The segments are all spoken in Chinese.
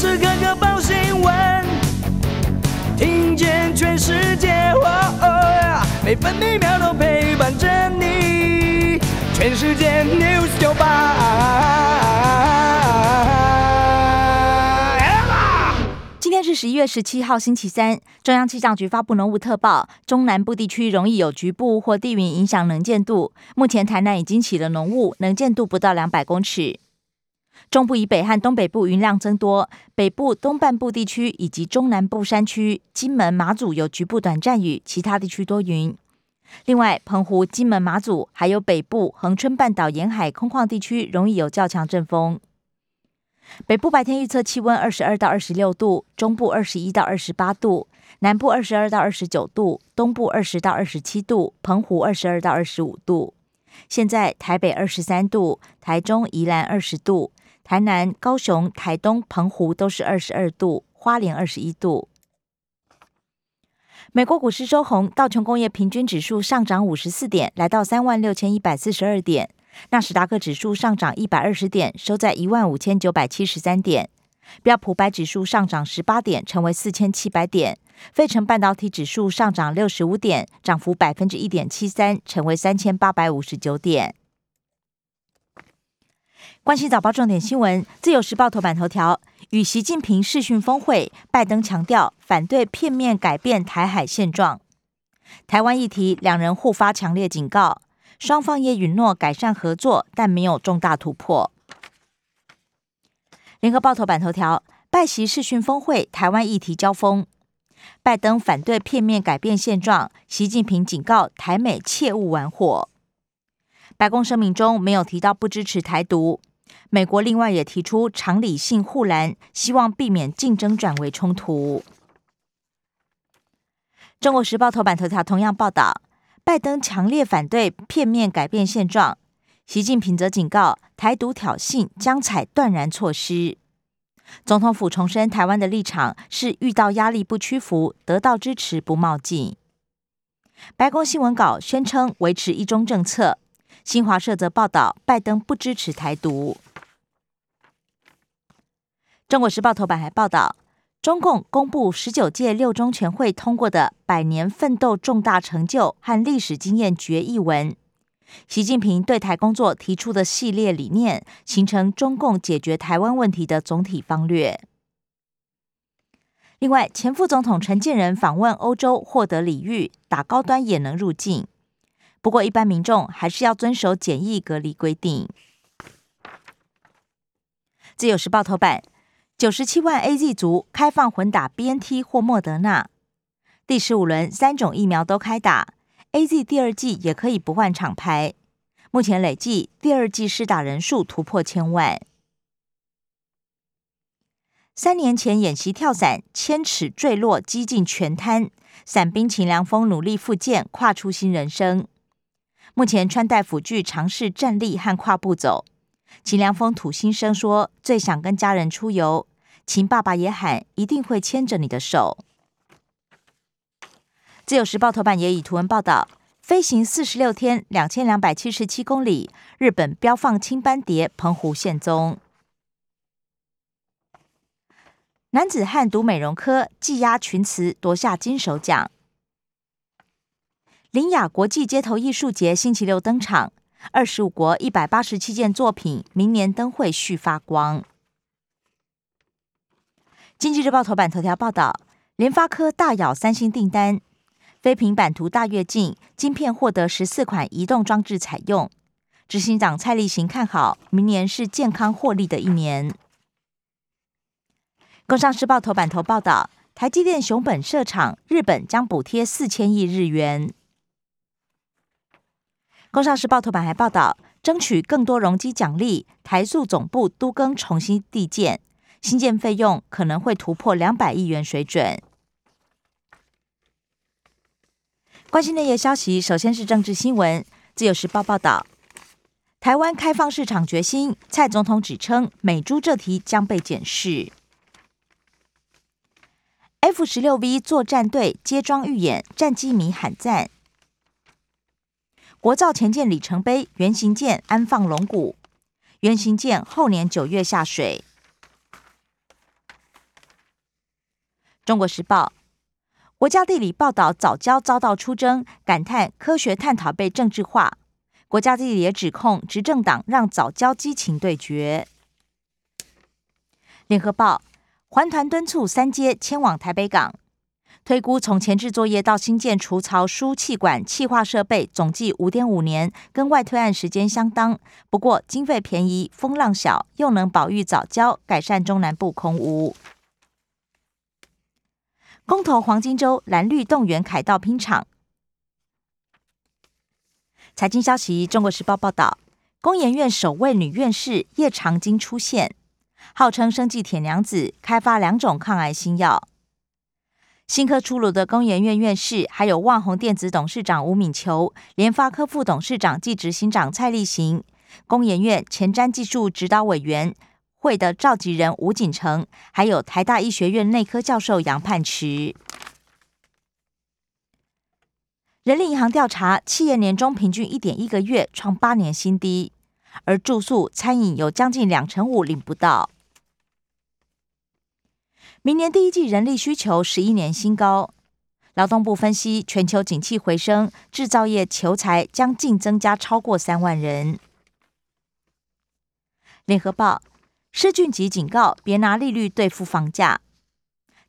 时刻刻报新闻，听见全世界，每分每秒都陪伴着你。全世界 news 九八。今天是十一月十七号，星期三。中央气象局发布浓雾特报，中南部地区容易有局部或地云影响能见度。目前台南已经起了浓雾，能见度不到两百公尺。中部以北和东北部云量增多，北部东半部地区以及中南部山区、金门、马祖有局部短暂雨，其他地区多云。另外，澎湖、金门、马祖还有北部恒春半岛沿海空旷地区容易有较强阵风。北部白天预测气温二十二到二十六度，中部二十一到二十八度，南部二十二到二十九度，东部二十到二十七度，澎湖二十二到二十五度。现在台北二十三度，台中、宜兰二十度。台南、高雄、台东、澎湖都是二十二度，花莲二十一度。美国股市收红，道琼工业平均指数上涨五十四点，来到三万六千一百四十二点；纳斯达克指数上涨一百二十点，收在一万五千九百七十三点；标普白指数上涨十八点，成为四千七百点；费城半导体指数上涨六十五点，涨幅百分之一点七三，成为三千八百五十九点。关心早报重点新闻，《自由时报》头版头条：与习近平视讯峰会，拜登强调反对片面改变台海现状。台湾议题，两人互发强烈警告，双方也允诺改善合作，但没有重大突破。联合报头版头条：拜习视讯峰会，台湾议题交锋，拜登反对片面改变现状，习近平警告台美切勿玩火。白宫声明中没有提到不支持台独。美国另外也提出常理性护栏，希望避免竞争转为冲突。中国时报头版头条同样报道，拜登强烈反对片面改变现状，习近平则警告台独挑衅将采断然措施。总统府重申台湾的立场是遇到压力不屈服，得到支持不冒进。白宫新闻稿宣称维持一中政策，新华社则报道拜登不支持台独。中国时报头版还报道，中共公布十九届六中全会通过的百年奋斗重大成就和历史经验决议文，习近平对台工作提出的系列理念，形成中共解决台湾问题的总体方略。另外，前副总统陈建仁访问欧洲获得礼遇，打高端也能入境，不过一般民众还是要遵守检疫隔离规定。自由时报头版。九十七万 A Z 族开放混打 B N T 或莫德纳，第十五轮三种疫苗都开打，A Z 第二季也可以不换厂牌。目前累计第二季施打人数突破千万。三年前演习跳伞，千尺坠落，几近全瘫。伞兵秦良峰努力复健，跨出新人生。目前穿戴辅具，尝试站立和跨步走。秦良峰吐心声说：“最想跟家人出游。”秦爸爸也喊，一定会牵着你的手。自由时报头版也以图文报道：飞行四十六天，两千两百七十七公里，日本标放青斑蝶，澎湖现踪。男子汉读美容科技压群词夺下金手奖。林雅国际街头艺术节星期六登场，二十五国一百八十七件作品，明年灯会续发光。经济日报头版头条报道，联发科大咬三星订单，非平板图大跃进，晶片获得十四款移动装置采用。执行长蔡立行看好，明年是健康获利的一年。工商时报头版头报道，台积电熊本设厂，日本将补贴四千亿日元。工商时报头版还报道，争取更多容积奖励，台塑总部都更重新地建。新建费用可能会突破两百亿元水准。关心内页消息，首先是政治新闻。自由时报报道，台湾开放市场决心，蔡总统指称美猪这题将被检视。F 十六 V 作战队接装预演，战机迷喊赞。国造前舰里程碑，原型舰安放龙骨，原型舰后年九月下水。中国时报。国家地理报道早教遭到出征，感叹科学探讨被政治化。国家地理也指控执政党让早教激情对决。联合报环团敦促三阶迁往台北港，推估从前置作业到新建除槽输气管气化设备，总计五点五年，跟外推案时间相当。不过经费便宜，风浪小，又能保育早教，改善中南部空污。公投黄金周，蓝绿动员凯道拼场。财经消息，《中国时报》报道，工研院首位女院士叶长金出现，号称生计铁娘子，开发两种抗癌新药。新科出炉的工研院院士，还有旺宏电子董事长吴敏球、联发科副董事长暨执行长蔡立行、工研院前瞻技术指导委员。会的召集人吴锦成，还有台大医学院内科教授杨盼池。人力银行调查，企业年终平均一点一个月，创八年新低，而住宿、餐饮有将近两成五领不到。明年第一季人力需求十一年新高，劳动部分析，全球景气回升，制造业求才将净增加超过三万人。联合报。施俊吉警告：别拿利率对付房价。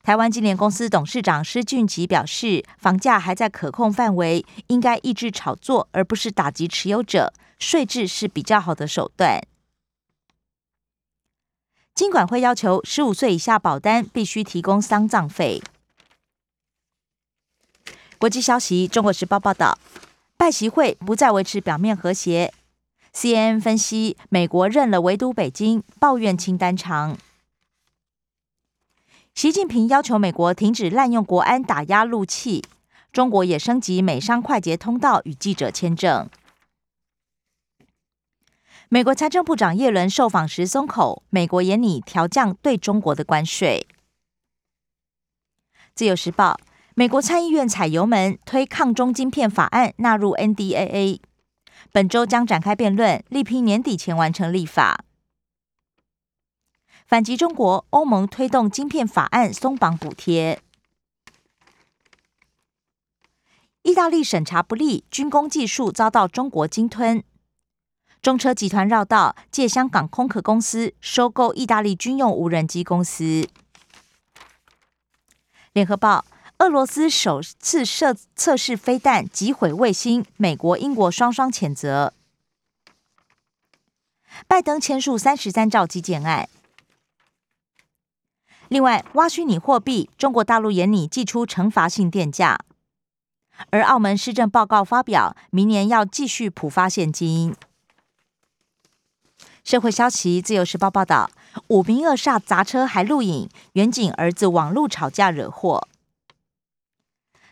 台湾金联公司董事长施俊吉表示，房价还在可控范围，应该抑制炒作，而不是打击持有者。税制是比较好的手段。金管会要求十五岁以下保单必须提供丧葬费。国际消息：中国时报报道，拜习会不再维持表面和谐。CNN 分析，美国认了围堵北京，抱怨清单长。习近平要求美国停止滥用国安打压陆气，中国也升级美商快捷通道与记者签证。美国财政部长耶伦受访时松口，美国也拟调降对中国的关税。自由时报，美国参议院踩油门推抗中晶片法案纳入 NDAA。本周将展开辩论，力拼年底前完成立法。反击中国，欧盟推动晶片法案松绑补贴。意大利审查不力，军工技术遭到中国鲸吞。中车集团绕道借香港空壳公司收购意大利军用无人机公司。联合报。俄罗斯首次测测试飞弹击毁卫星，美国、英国双双谴责。拜登签署三十三兆基建案。另外，挖虚拟货币，中国大陆眼里寄出惩罚性电价。而澳门施政报告发表，明年要继续普发现金。社会消息，自由时报报道，五名恶煞砸车还录影，远景儿子网路吵架惹祸。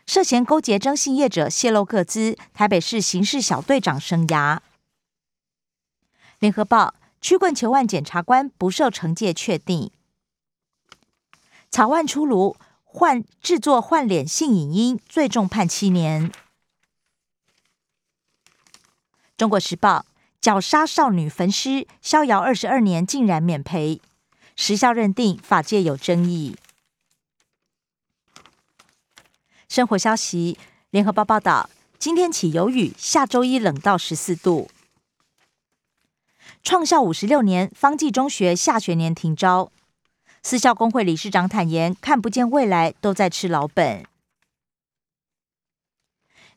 涉嫌勾结征信业者泄露个资，台北市刑事小队长生涯。联合报曲棍球案检察官不受惩戒确定。草案出炉，换制作换脸性影音，最重判七年。中国时报绞杀少女焚尸，逍遥二十二年竟然免赔，时效认定法界有争议。生活消息，联合报报道，今天起有雨，下周一冷到十四度。创校五十六年，方济中学下学年停招，私校工会理事长坦言，看不见未来，都在吃老本。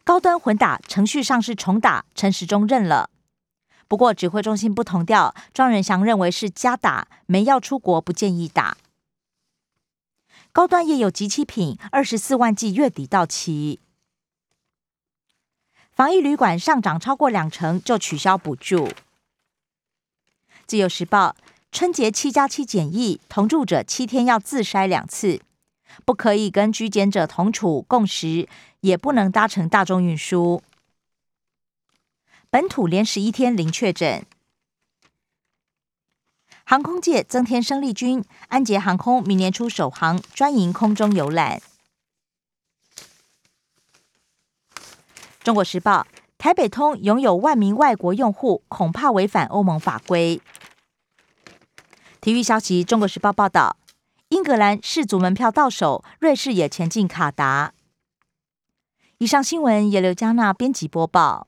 高端混打程序上是重打，陈时中认了。不过指挥中心不同调，庄仁祥认为是加打，没要出国，不建议打。高端也有集齐品，二十四万剂月底到期。防疫旅馆上涨超过两成就取消补助。自由时报春节七加七检疫，同住者七天要自筛两次，不可以跟居检者同处共食，也不能搭乘大众运输。本土连十一天零确诊。航空界增添生力军，安捷航空明年初首航，专营空中游览。中国时报：台北通拥有万名外国用户，恐怕违反欧盟法规。体育消息：中国时报报道，英格兰世足门票到手，瑞士也前进卡达。以上新闻由刘嘉娜编辑播报。